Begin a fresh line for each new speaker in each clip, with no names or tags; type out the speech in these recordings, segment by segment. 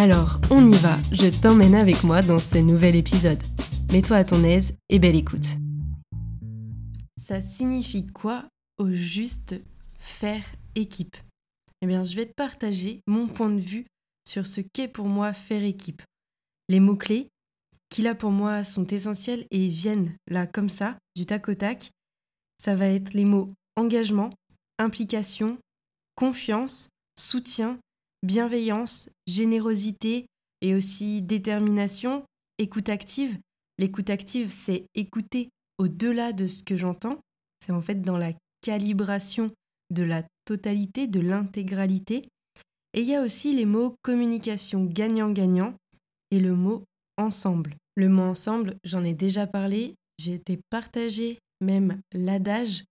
Alors, on y va, je t'emmène avec moi dans ce nouvel épisode. Mets-toi à ton aise et belle écoute. Ça signifie quoi au juste faire équipe? Eh bien, je vais te partager mon point de vue sur ce qu'est pour moi faire équipe. Les mots-clés qui là pour moi sont essentiels et viennent là comme ça, du tac au tac, ça va être les mots engagement, implication, confiance, soutien, bienveillance, générosité et aussi détermination, écoute active. L'écoute active, c'est écouter au-delà de ce que j'entends. C'est en fait dans la calibration de la totalité, de l'intégralité. Et il y a aussi les mots communication gagnant-gagnant et le mot ensemble. Le mot ensemble, j'en ai déjà parlé, j'ai été partagé même l'adage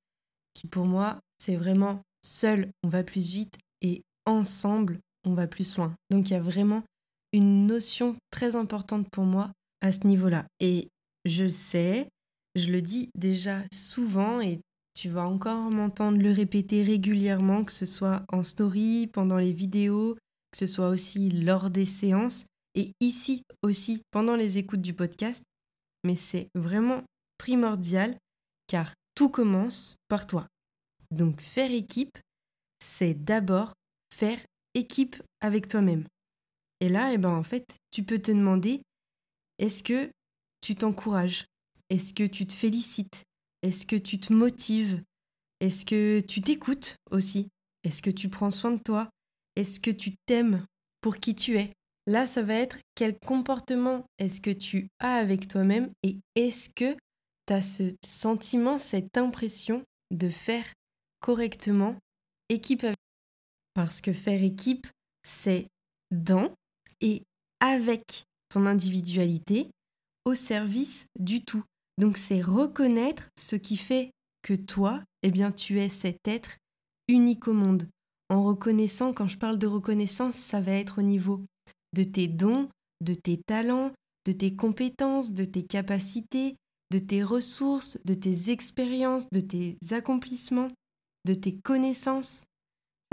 qui pour moi, c'est vraiment seul on va plus vite et ensemble on va plus loin. Donc il y a vraiment une notion très importante pour moi à ce niveau-là. Et je sais, je le dis déjà souvent et tu vas encore m'entendre le répéter régulièrement, que ce soit en story, pendant les vidéos, que ce soit aussi lors des séances et ici aussi pendant les écoutes du podcast. Mais c'est vraiment primordial car tout commence par toi. Donc faire équipe, c'est d'abord faire équipe avec toi-même. Et là, eh ben, en fait, tu peux te demander, est-ce que tu t'encourages? Est-ce que tu te félicites? Est-ce que tu te motives? Est-ce que tu t'écoutes aussi? Est-ce que tu prends soin de toi? Est-ce que tu t'aimes pour qui tu es? Là, ça va être quel comportement est-ce que tu as avec toi-même et est-ce que tu as ce sentiment, cette impression de faire correctement équipe avec Parce que faire équipe, c'est dans et avec ton individualité au service du tout. Donc c'est reconnaître ce qui fait que toi, eh bien tu es cet être unique au monde. En reconnaissant, quand je parle de reconnaissance, ça va être au niveau de tes dons, de tes talents, de tes compétences, de tes capacités, de tes ressources, de tes expériences, de tes accomplissements, de tes connaissances.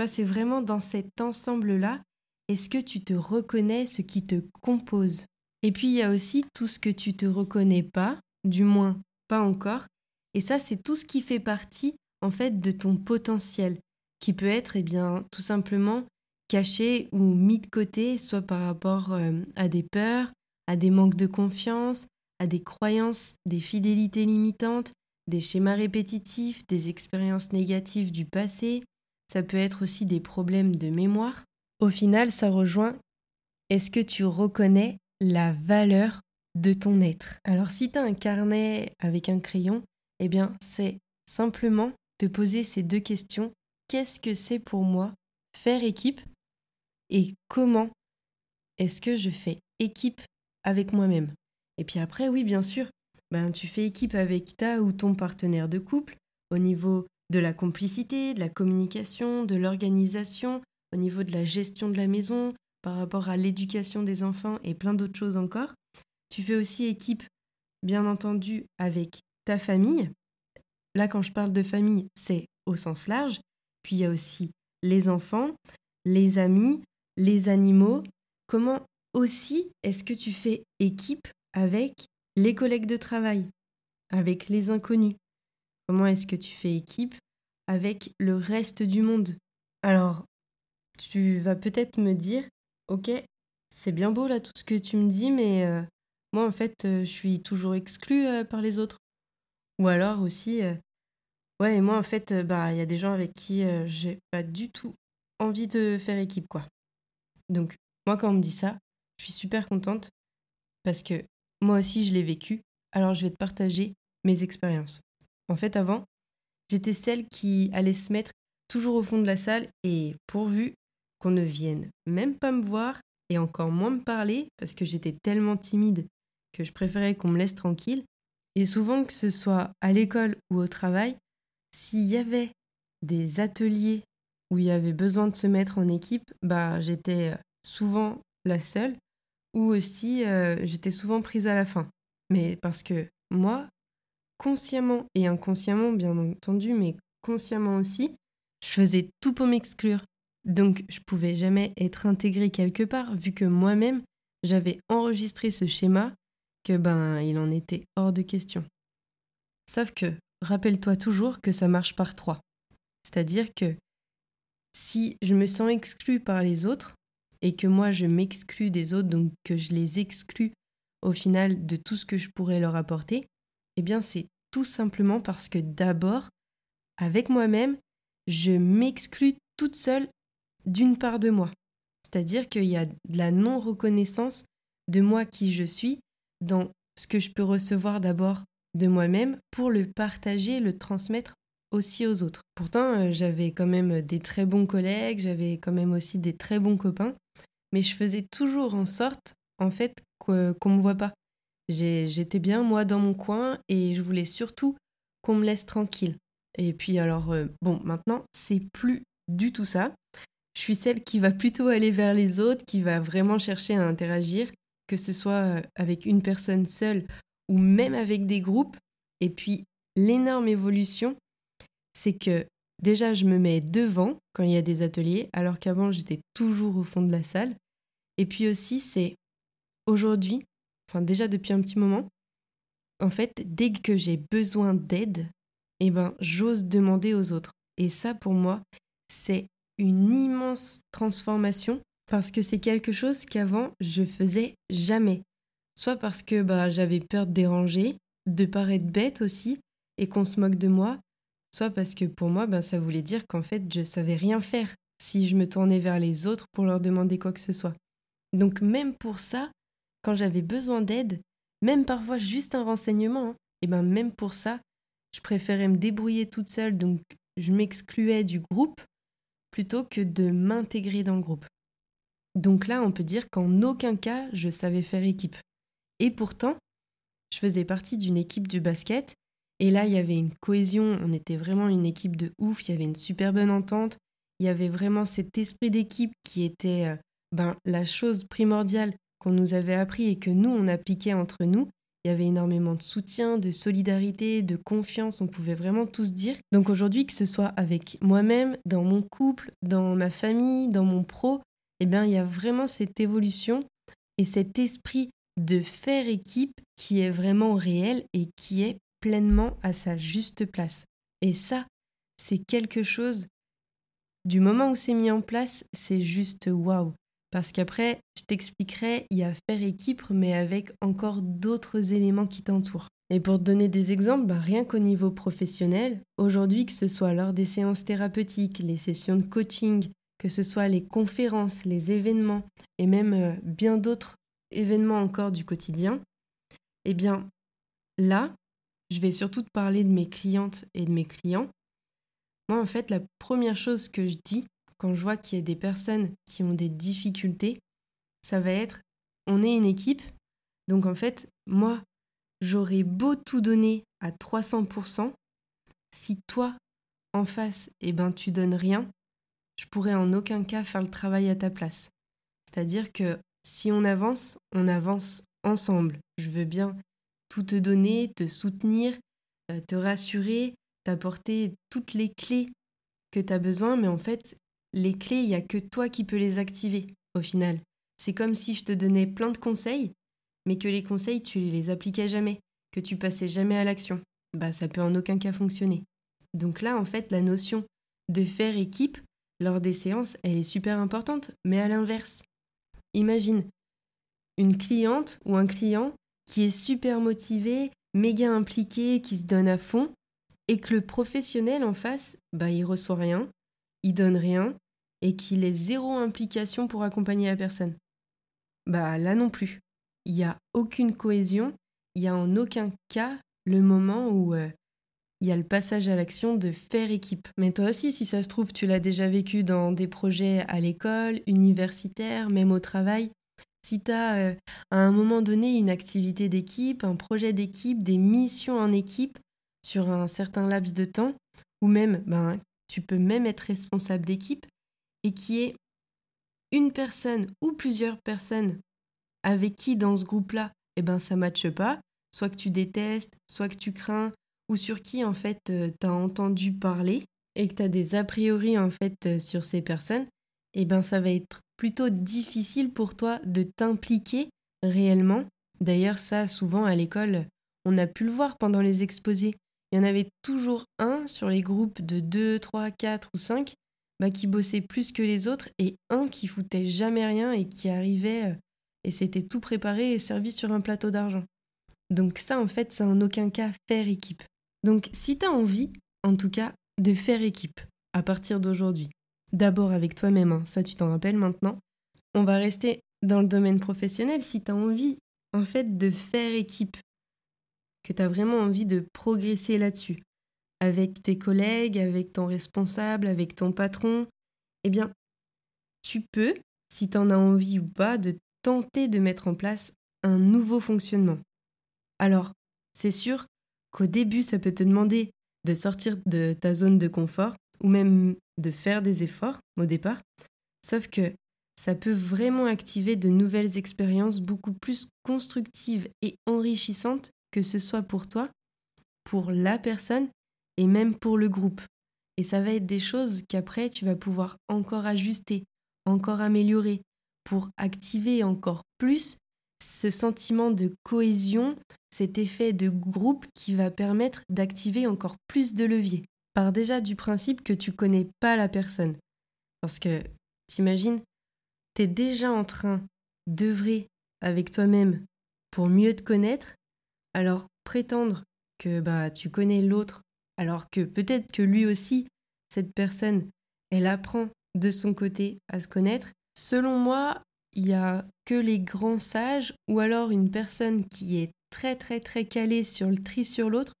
C'est vraiment dans cet ensemble-là, est-ce que tu te reconnais ce qui te compose? Et puis il y a aussi tout ce que tu te reconnais pas, du moins pas encore. Et ça, c'est tout ce qui fait partie en fait de ton potentiel, qui peut être eh bien tout simplement caché ou mis de côté, soit par rapport euh, à des peurs, à des manques de confiance, à des croyances, des fidélités limitantes, des schémas répétitifs, des expériences négatives du passé. Ça peut être aussi des problèmes de mémoire. Au final, ça rejoint est-ce que tu reconnais la valeur de ton être? Alors si tu as un carnet avec un crayon, eh bien c'est simplement te poser ces deux questions. Qu'est-ce que c'est pour moi faire équipe et comment est-ce que je fais équipe avec moi-même? Et puis après, oui, bien sûr, ben, tu fais équipe avec ta ou ton partenaire de couple au niveau de la complicité, de la communication, de l'organisation, au niveau de la gestion de la maison, par rapport à l'éducation des enfants et plein d'autres choses encore. Tu fais aussi équipe, bien entendu, avec ta famille. Là, quand je parle de famille, c'est au sens large. Puis il y a aussi les enfants, les amis, les animaux. Comment aussi est-ce que tu fais équipe avec les collègues de travail, avec les inconnus? Comment est-ce que tu fais équipe avec le reste du monde? Alors, tu vas peut-être me dire, ok, c'est bien beau là tout ce que tu me dis, mais euh, moi en fait, euh, je suis toujours exclue euh, par les autres. Ou alors aussi, ouais, moi en fait, bah il y a des gens avec qui j'ai pas du tout envie de faire équipe, quoi. Donc, moi quand on me dit ça, je suis super contente parce que moi aussi je l'ai vécu, alors je vais te partager mes expériences. En fait, avant, j'étais celle qui allait se mettre toujours au fond de la salle et pourvu qu'on ne vienne même pas me voir et encore moins me parler parce que j'étais tellement timide que je préférais qu'on me laisse tranquille. Et souvent, que ce soit à l'école ou au travail, s'il y avait des ateliers où il y avait besoin de se mettre en équipe, bah j'étais souvent la seule ou aussi euh, j'étais souvent prise à la fin. Mais parce que moi, consciemment et inconsciemment, bien entendu, mais consciemment aussi, je faisais tout pour m'exclure. Donc je pouvais jamais être intégrée quelque part, vu que moi-même, j'avais enregistré ce schéma, que ben il en était hors de question. Sauf que, rappelle-toi toujours que ça marche par trois. C'est-à-dire que si je me sens exclue par les autres, et que moi je m'exclus des autres, donc que je les exclus au final de tout ce que je pourrais leur apporter, eh bien c'est tout simplement parce que d'abord, avec moi-même, je m'exclus toute seule d'une part de moi. C'est-à-dire qu'il y a de la non-reconnaissance de moi qui je suis dans ce que je peux recevoir d'abord de moi-même pour le partager, le transmettre aussi aux autres. Pourtant, euh, j'avais quand même des très bons collègues, j'avais quand même aussi des très bons copains, mais je faisais toujours en sorte, en fait, qu'on ne me voit pas. J'étais bien, moi, dans mon coin, et je voulais surtout qu'on me laisse tranquille. Et puis alors, euh, bon, maintenant, c'est plus du tout ça. Je suis celle qui va plutôt aller vers les autres, qui va vraiment chercher à interagir, que ce soit euh, avec une personne seule ou même avec des groupes. Et puis, l'énorme évolution, c'est que déjà, je me mets devant quand il y a des ateliers, alors qu'avant, j'étais toujours au fond de la salle. Et puis aussi, c'est aujourd'hui, enfin déjà depuis un petit moment, en fait, dès que j'ai besoin d'aide, eh ben, j'ose demander aux autres. Et ça, pour moi, c'est une immense transformation parce que c'est quelque chose qu'avant, je faisais jamais. Soit parce que bah, j'avais peur de déranger, de paraître bête aussi, et qu'on se moque de moi, soit parce que pour moi, ben, ça voulait dire qu'en fait, je savais rien faire si je me tournais vers les autres pour leur demander quoi que ce soit. Donc même pour ça, quand j'avais besoin d'aide, même parfois juste un renseignement, et hein, eh ben même pour ça, je préférais me débrouiller toute seule, donc je m'excluais du groupe plutôt que de m'intégrer dans le groupe. Donc là, on peut dire qu'en aucun cas, je savais faire équipe. Et pourtant, je faisais partie d'une équipe du basket, et là, il y avait une cohésion, on était vraiment une équipe de ouf, il y avait une super bonne entente, il y avait vraiment cet esprit d'équipe qui était euh, ben, la chose primordiale qu'on nous avait appris et que nous, on appliquait entre nous. Il y avait énormément de soutien, de solidarité, de confiance, on pouvait vraiment tous dire. Donc aujourd'hui, que ce soit avec moi-même, dans mon couple, dans ma famille, dans mon pro, eh bien, il y a vraiment cette évolution et cet esprit de faire équipe qui est vraiment réel et qui est pleinement à sa juste place. Et ça, c'est quelque chose, du moment où c'est mis en place, c'est juste waouh. Parce qu'après, je t'expliquerai, il y a faire équipe, mais avec encore d'autres éléments qui t'entourent. Et pour te donner des exemples, bah, rien qu'au niveau professionnel, aujourd'hui, que ce soit lors des séances thérapeutiques, les sessions de coaching, que ce soit les conférences, les événements, et même euh, bien d'autres événements encore du quotidien, eh bien là, je vais surtout te parler de mes clientes et de mes clients. Moi, en fait, la première chose que je dis quand je vois qu'il y a des personnes qui ont des difficultés, ça va être on est une équipe. Donc en fait, moi, j'aurais beau tout donner à 300%, si toi, en face, eh ben, tu donnes rien, je pourrais en aucun cas faire le travail à ta place. C'est-à-dire que si on avance, on avance ensemble. Je veux bien tout te donner, te soutenir, euh, te rassurer, t'apporter toutes les clés que tu as besoin, mais en fait, les clés, il n'y a que toi qui peux les activer au final. C'est comme si je te donnais plein de conseils, mais que les conseils, tu les appliquais jamais, que tu passais jamais à l'action. Bah, ça peut en aucun cas fonctionner. Donc là, en fait, la notion de faire équipe lors des séances, elle est super importante, mais à l'inverse. Imagine une cliente ou un client qui est super motivé, méga impliqué, qui se donne à fond, et que le professionnel en face, bah, il reçoit rien, donne rien, et qu'il ait zéro implication pour accompagner la personne. Bah là non plus. Il n'y a aucune cohésion, il n'y a en aucun cas le moment où euh, il y a le passage à l'action de faire équipe. Mais toi aussi, si ça se trouve, tu l'as déjà vécu dans des projets à l'école, universitaire, même au travail. Si tu as euh, à un moment donné une activité d'équipe, un projet d'équipe, des missions en équipe sur un certain laps de temps, ou même, ben, tu peux même être responsable d'équipe, et qui est une personne ou plusieurs personnes avec qui dans ce groupe-là, eh ben, ça matche pas, soit que tu détestes, soit que tu crains, ou sur qui en fait euh, tu as entendu parler et que tu as des a priori en fait euh, sur ces personnes, eh ben ça va être plutôt difficile pour toi de t'impliquer réellement. D'ailleurs, ça souvent à l'école, on a pu le voir pendant les exposés. Il y en avait toujours un sur les groupes de 2, 3, 4 ou 5 bah, qui bossait plus que les autres et un qui foutait jamais rien et qui arrivait euh, et s'était tout préparé et servi sur un plateau d'argent. Donc ça, en fait, c'est en aucun cas faire équipe. Donc si tu as envie, en tout cas, de faire équipe à partir d'aujourd'hui, d'abord avec toi-même, hein, ça tu t'en rappelles maintenant, on va rester dans le domaine professionnel si tu as envie, en fait, de faire équipe, que tu as vraiment envie de progresser là-dessus, avec tes collègues, avec ton responsable, avec ton patron, eh bien, tu peux, si tu en as envie ou pas, de tenter de mettre en place un nouveau fonctionnement. Alors, c'est sûr qu'au début, ça peut te demander de sortir de ta zone de confort ou même de faire des efforts au départ, sauf que ça peut vraiment activer de nouvelles expériences beaucoup plus constructives et enrichissantes que ce soit pour toi, pour la personne et même pour le groupe. Et ça va être des choses qu'après tu vas pouvoir encore ajuster, encore améliorer, pour activer encore plus ce sentiment de cohésion, cet effet de groupe qui va permettre d'activer encore plus de leviers. Par déjà du principe que tu connais pas la personne. Parce que, t'imagines, tu es déjà en train d'œuvrer avec toi-même pour mieux te connaître, alors prétendre que bah tu connais l'autre alors que peut-être que lui aussi, cette personne, elle apprend de son côté à se connaître. Selon moi, il n'y a que les grands sages ou alors une personne qui est très très très calée sur le tri sur l'autre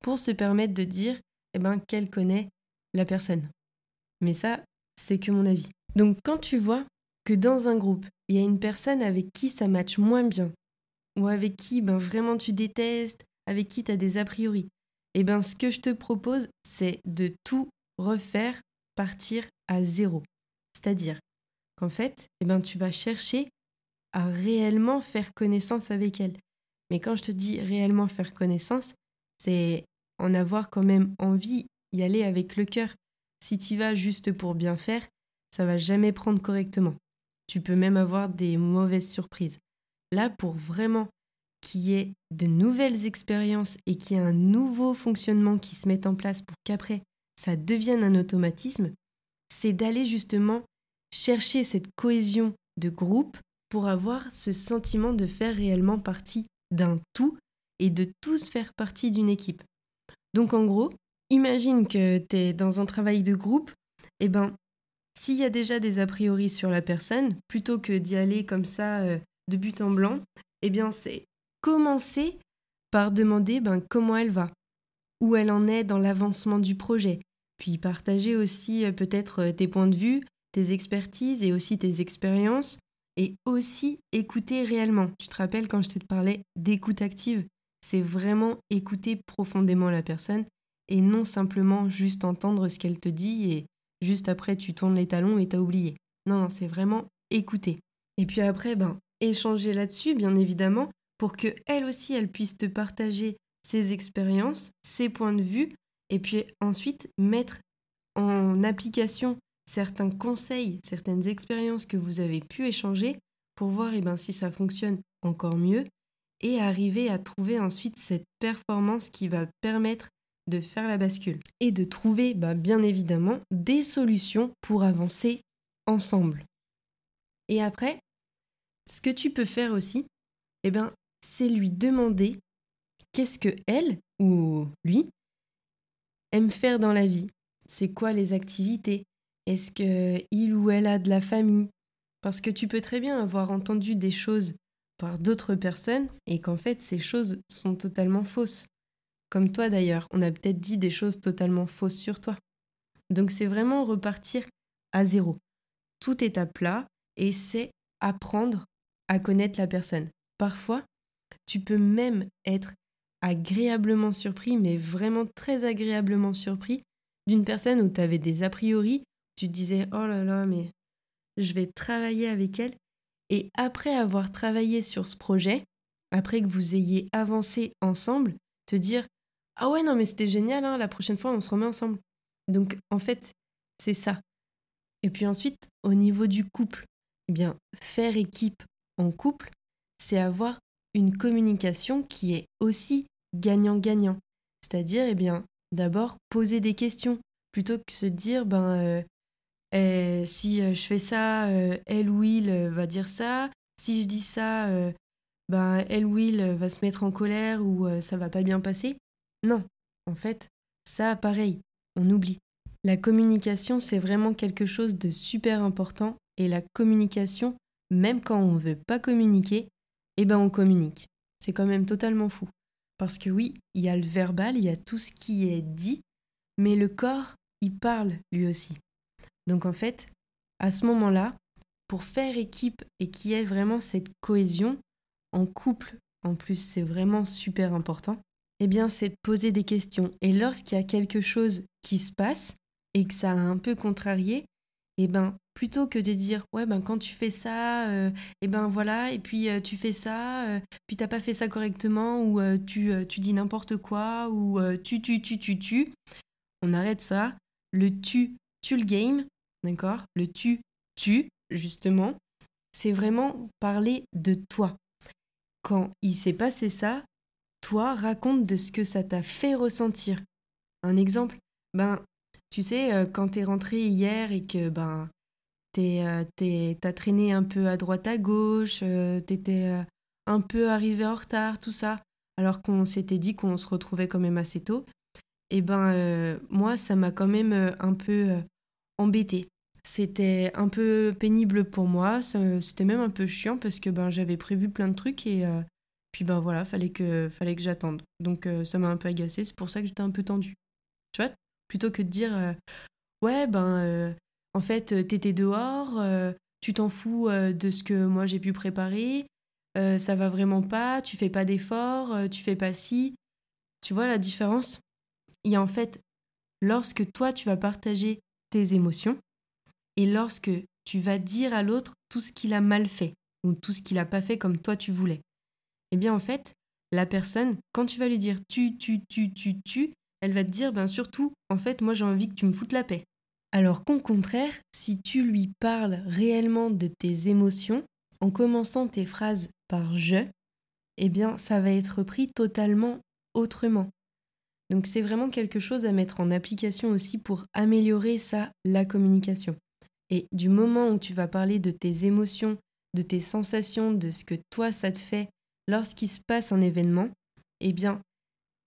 pour se permettre de dire eh ben, qu'elle connaît la personne. Mais ça, c'est que mon avis. Donc quand tu vois que dans un groupe, il y a une personne avec qui ça matche moins bien, ou avec qui ben, vraiment tu détestes, avec qui tu as des a priori, eh bien, ce que je te propose, c'est de tout refaire partir à zéro. C'est-à-dire qu'en fait, eh ben, tu vas chercher à réellement faire connaissance avec elle. Mais quand je te dis réellement faire connaissance, c'est en avoir quand même envie, y aller avec le cœur. Si tu vas juste pour bien faire, ça va jamais prendre correctement. Tu peux même avoir des mauvaises surprises. Là, pour vraiment qu'il y ait de nouvelles expériences et qu'il y ait un nouveau fonctionnement qui se mette en place pour qu'après ça devienne un automatisme, c'est d'aller justement chercher cette cohésion de groupe pour avoir ce sentiment de faire réellement partie d'un tout et de tous faire partie d'une équipe. Donc en gros, imagine que tu es dans un travail de groupe, et eh ben s'il y a déjà des a priori sur la personne, plutôt que d'y aller comme ça euh, de but en blanc, eh bien c'est commencer par demander ben, comment elle va, où elle en est dans l'avancement du projet, puis partager aussi euh, peut-être euh, tes points de vue, tes expertises et aussi tes expériences, et aussi écouter réellement. Tu te rappelles quand je te parlais d'écoute active? C'est vraiment écouter profondément la personne et non simplement juste entendre ce qu'elle te dit et juste après tu tournes les talons et t'as oublié. Non, non, c'est vraiment écouter. Et puis après, ben, échanger là-dessus, bien évidemment, pour que elle aussi, elle puisse te partager ses expériences, ses points de vue, et puis ensuite mettre en application certains conseils, certaines expériences que vous avez pu échanger pour voir eh ben, si ça fonctionne encore mieux et arriver à trouver ensuite cette performance qui va permettre de faire la bascule et de trouver bah, bien évidemment des solutions pour avancer ensemble. Et après, ce que tu peux faire aussi, eh ben, c'est lui demander qu'est-ce que elle ou lui aime faire dans la vie. C'est quoi les activités? Est-ce que il ou elle a de la famille? Parce que tu peux très bien avoir entendu des choses par d'autres personnes et qu'en fait ces choses sont totalement fausses. Comme toi d'ailleurs, on a peut-être dit des choses totalement fausses sur toi. Donc c'est vraiment repartir à zéro. Tout est à plat et c'est apprendre à connaître la personne. Parfois, tu peux même être agréablement surpris, mais vraiment très agréablement surpris, d'une personne où tu avais des a priori, tu te disais oh là là, mais je vais travailler avec elle. Et après avoir travaillé sur ce projet, après que vous ayez avancé ensemble, te dire ah ouais, non, mais c'était génial, hein, la prochaine fois, on se remet ensemble. Donc, en fait, c'est ça. Et puis ensuite, au niveau du couple, eh bien, faire équipe en couple, c'est avoir une communication qui est aussi gagnant-gagnant. C'est-à-dire, eh bien, d'abord, poser des questions, plutôt que se dire, ben, euh, eh, si euh, je fais ça, euh, elle ou il va dire ça. Si je dis ça, ben, elle ou il va se mettre en colère ou ça va pas bien passer. Non, en fait, ça, pareil, on oublie. La communication, c'est vraiment quelque chose de super important et la communication, même quand on ne veut pas communiquer, eh ben on communique. C'est quand même totalement fou. Parce que oui, il y a le verbal, il y a tout ce qui est dit, mais le corps, il parle lui aussi. Donc en fait, à ce moment-là, pour faire équipe et qu'il y ait vraiment cette cohésion, en couple, en plus c'est vraiment super important, eh bien, c'est de poser des questions. Et lorsqu'il y a quelque chose qui se passe et que ça a un peu contrarié, eh ben, plutôt que de dire ouais ben quand tu fais ça, euh, eh ben voilà, et puis euh, tu fais ça, euh, puis t'as pas fait ça correctement, ou tu, tu dis n'importe quoi, ou tu tu tu tu tu, on arrête ça. Le tu tu le game, d'accord? Le tu tu justement, c'est vraiment parler de toi. Quand il s'est passé ça, toi, raconte de ce que ça t'a fait ressentir. Un exemple, ben, tu sais, euh, quand t'es rentré hier et que ben, euh, t'as traîné un peu à droite à gauche, euh, t'étais un peu arrivé en retard, tout ça, alors qu'on s'était dit qu'on se retrouvait quand même assez tôt, et ben moi, ça m'a quand même un peu embêté. C'était un peu pénible pour moi, c'était même un peu chiant parce que ben j'avais prévu plein de trucs et puis ben voilà, fallait que, fallait que j'attende. Donc euh, ça m'a un peu agacé, c'est pour ça que j'étais un peu tendue. Tu vois? Plutôt que de dire euh, ouais, ben euh, en fait, t'étais dehors, tu t'en fous de ce que moi j'ai pu préparer, ça va vraiment pas, tu fais pas d'efforts, tu fais pas si. Tu vois la différence? Il y a en fait, lorsque toi tu vas partager tes émotions et lorsque tu vas dire à l'autre tout ce qu'il a mal fait ou tout ce qu'il a pas fait comme toi tu voulais eh bien en fait, la personne, quand tu vas lui dire tu, tu, tu, tu, tu, elle va te dire ben surtout, en fait, moi j'ai envie que tu me foutes la paix. Alors qu'au contraire, si tu lui parles réellement de tes émotions, en commençant tes phrases par je, eh bien ça va être pris totalement autrement. Donc c'est vraiment quelque chose à mettre en application aussi pour améliorer ça, la communication. Et du moment où tu vas parler de tes émotions, de tes sensations, de ce que toi ça te fait, lorsqu'il se passe un événement, eh bien,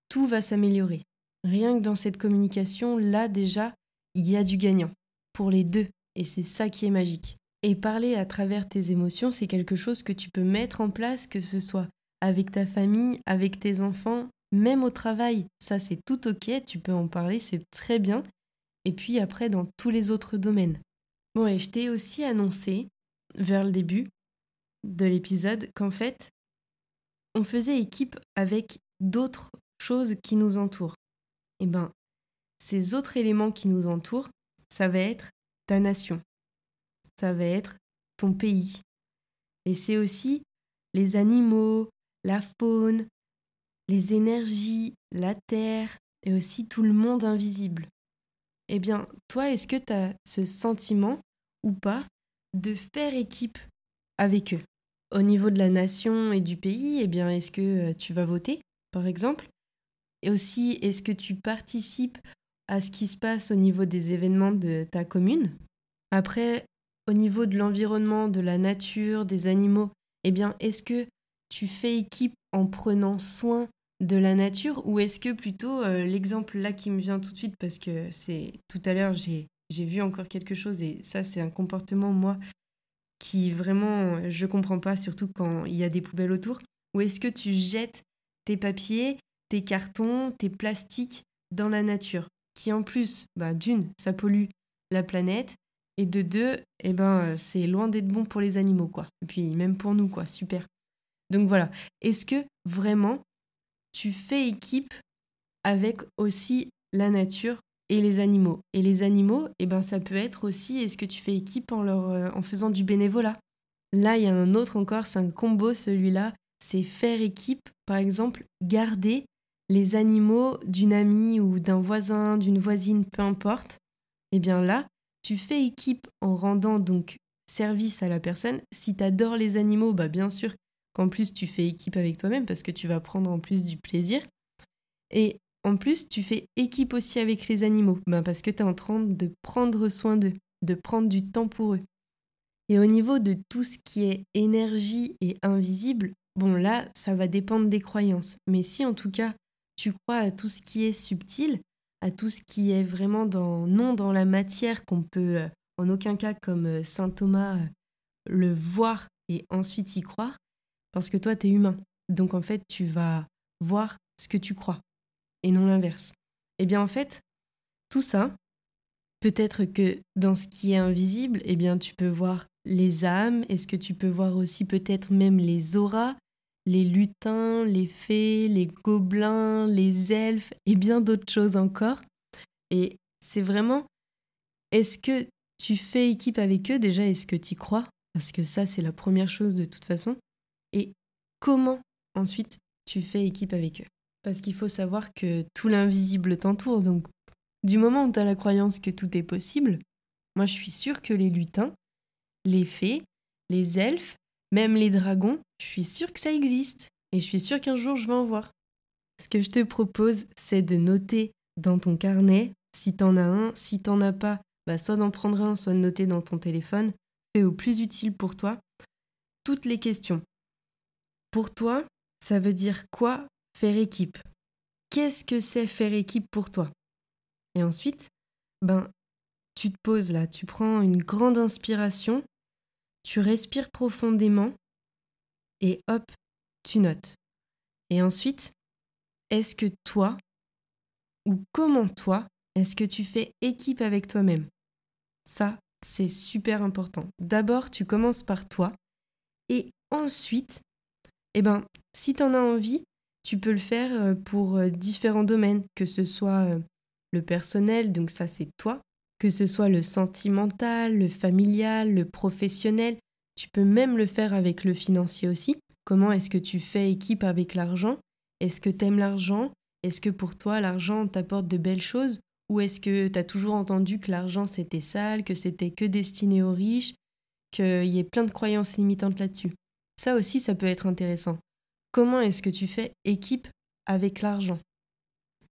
tout va s'améliorer. Rien que dans cette communication, là déjà, il y a du gagnant. Pour les deux. Et c'est ça qui est magique. Et parler à travers tes émotions, c'est quelque chose que tu peux mettre en place, que ce soit avec ta famille, avec tes enfants, même au travail. Ça, c'est tout ok, tu peux en parler, c'est très bien. Et puis après, dans tous les autres domaines. Bon, et je t'ai aussi annoncé, vers le début de l'épisode, qu'en fait, on faisait équipe avec d'autres choses qui nous entourent. Eh bien, ces autres éléments qui nous entourent, ça va être ta nation, ça va être ton pays, Et c'est aussi les animaux, la faune, les énergies, la terre et aussi tout le monde invisible. Eh bien, toi, est-ce que tu as ce sentiment ou pas de faire équipe avec eux? Au niveau de la nation et du pays, eh bien, est-ce que euh, tu vas voter, par exemple? Et aussi, est-ce que tu participes à ce qui se passe au niveau des événements de ta commune. Après, au niveau de l'environnement, de la nature, des animaux, eh bien, est-ce que tu fais équipe en prenant soin de la nature ou est-ce que plutôt euh, l'exemple là qui me vient tout de suite parce que c'est tout à l'heure j'ai j'ai vu encore quelque chose et ça c'est un comportement moi qui vraiment je comprends pas surtout quand il y a des poubelles autour. Ou est-ce que tu jettes tes papiers, tes cartons, tes plastiques dans la nature? Qui en plus bah, d'une ça pollue la planète et de deux eh ben c'est loin d'être bon pour les animaux quoi. Et puis même pour nous quoi. Super. Donc voilà. Est-ce que vraiment tu fais équipe avec aussi la nature et les animaux? Et les animaux, eh ben, ça peut être aussi, est-ce que tu fais équipe en, leur, euh, en faisant du bénévolat? Là, il y a un autre encore, c'est un combo celui-là, c'est faire équipe, par exemple, garder les animaux d'une amie ou d'un voisin, d'une voisine, peu importe. Eh bien là, tu fais équipe en rendant donc service à la personne. Si tu adores les animaux, bah bien sûr, qu'en plus tu fais équipe avec toi-même parce que tu vas prendre en plus du plaisir. Et en plus, tu fais équipe aussi avec les animaux, ben parce que tu es en train de prendre soin d'eux, de prendre du temps pour eux. Et au niveau de tout ce qui est énergie et invisible, bon là, ça va dépendre des croyances. Mais si en tout cas, tu crois à tout ce qui est subtil, à tout ce qui est vraiment dans non dans la matière qu'on peut euh, en aucun cas comme euh, saint Thomas euh, le voir et ensuite y croire, parce que toi, tu es humain. Donc en fait, tu vas voir ce que tu crois et non l'inverse. Eh bien en fait, tout ça, peut-être que dans ce qui est invisible, eh bien tu peux voir les âmes, est-ce que tu peux voir aussi peut-être même les auras, les lutins, les fées, les gobelins, les elfes et bien d'autres choses encore. Et c'est vraiment, est-ce que tu fais équipe avec eux déjà? Est-ce que tu y crois? Parce que ça, c'est la première chose de toute façon et comment ensuite tu fais équipe avec eux? Parce qu'il faut savoir que tout l'invisible t'entoure, donc du moment où tu as la croyance que tout est possible, moi je suis sûre que les lutins, les fées, les elfes, même les dragons, je suis sûre que ça existe. Et je suis sûre qu'un jour je vais en voir. Ce que je te propose, c'est de noter dans ton carnet, si t'en as un, si t'en as pas, bah soit d'en prendre un, soit de noter dans ton téléphone, fais au plus utile pour toi, toutes les questions pour toi, ça veut dire quoi faire équipe? Qu'est-ce que c'est faire équipe pour toi? Et ensuite, ben, tu te poses là, tu prends une grande inspiration, tu respires profondément et hop, tu notes. Et ensuite, est-ce que toi, ou comment toi, est-ce que tu fais équipe avec toi-même? Ça, c'est super important. D'abord, tu commences par toi et ensuite, eh ben, si tu en as envie, tu peux le faire euh, pour euh, différents domaines, que ce soit euh, le personnel, donc ça c'est toi, que ce soit le sentimental, le familial, le professionnel. Tu peux même le faire avec le financier aussi. Comment est-ce que tu fais équipe avec l'argent? Est-ce que tu aimes l'argent? Est-ce que pour toi l'argent t'apporte de belles choses? Ou est-ce que tu as toujours entendu que l'argent c'était sale, que c'était que destiné aux riches, qu'il y ait plein de croyances limitantes là-dessus? Ça aussi, ça peut être intéressant. Comment est-ce que tu fais équipe avec l'argent?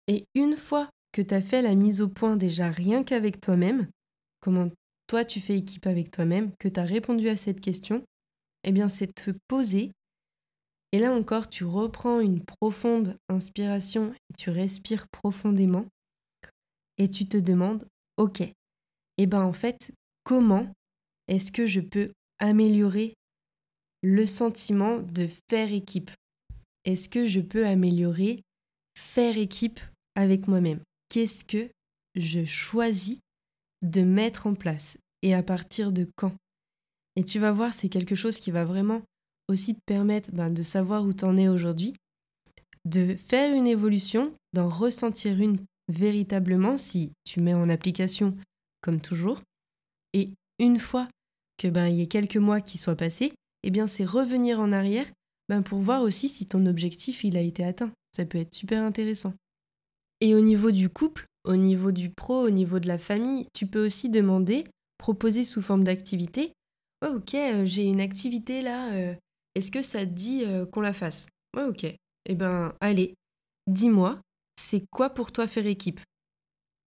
Et une fois que tu as fait la mise au point déjà rien qu'avec toi-même, comment toi tu fais équipe avec toi-même, que tu as répondu à cette question, eh bien c'est te poser. Et là encore, tu reprends une profonde inspiration tu respires profondément et tu te demandes, ok, eh bien en fait, comment est-ce que je peux améliorer le sentiment de faire équipe? Est-ce que je peux améliorer faire équipe avec moi-même? Qu'est-ce que je choisis de mettre en place et à partir de quand Et tu vas voir, c'est quelque chose qui va vraiment aussi te permettre ben, de savoir où tu en es aujourd'hui, de faire une évolution, d'en ressentir une véritablement si tu mets en application comme toujours. Et une fois que ben y a quelques mois qui soient passés, eh bien c'est revenir en arrière ben, pour voir aussi si ton objectif il a été atteint. Ça peut être super intéressant. Et au niveau du couple, au niveau du pro, au niveau de la famille, tu peux aussi demander, proposer sous forme d'activité. Ouais, ok, euh, j'ai une activité là, euh, est-ce que ça dit euh, qu'on la fasse? Ouais, ok. Eh ben, allez, dis-moi, c'est quoi pour toi faire équipe?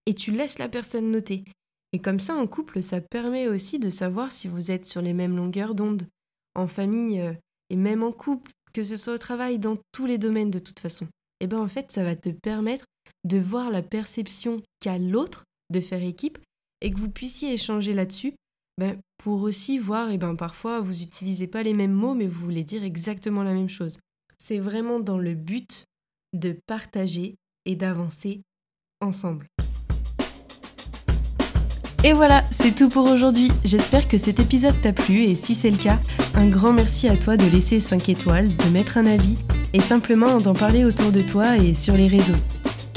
Et tu laisses la personne noter. Et comme ça, en couple, ça permet aussi de savoir si vous êtes sur les mêmes longueurs d'onde. En famille et même en couple, que ce soit au travail, dans tous les domaines de toute façon. Et ben en fait, ça va te permettre de voir la perception qu'a l'autre de faire équipe et que vous puissiez échanger là-dessus ben, pour aussi voir, et ben parfois vous n'utilisez pas les mêmes mots mais vous voulez dire exactement la même chose. C'est vraiment dans le but de partager et d'avancer ensemble. Et voilà, c'est tout pour aujourd'hui. J'espère que cet épisode t'a plu et si c'est le cas, un grand merci à toi de laisser 5 étoiles, de mettre un avis et simplement d'en parler autour de toi et sur les réseaux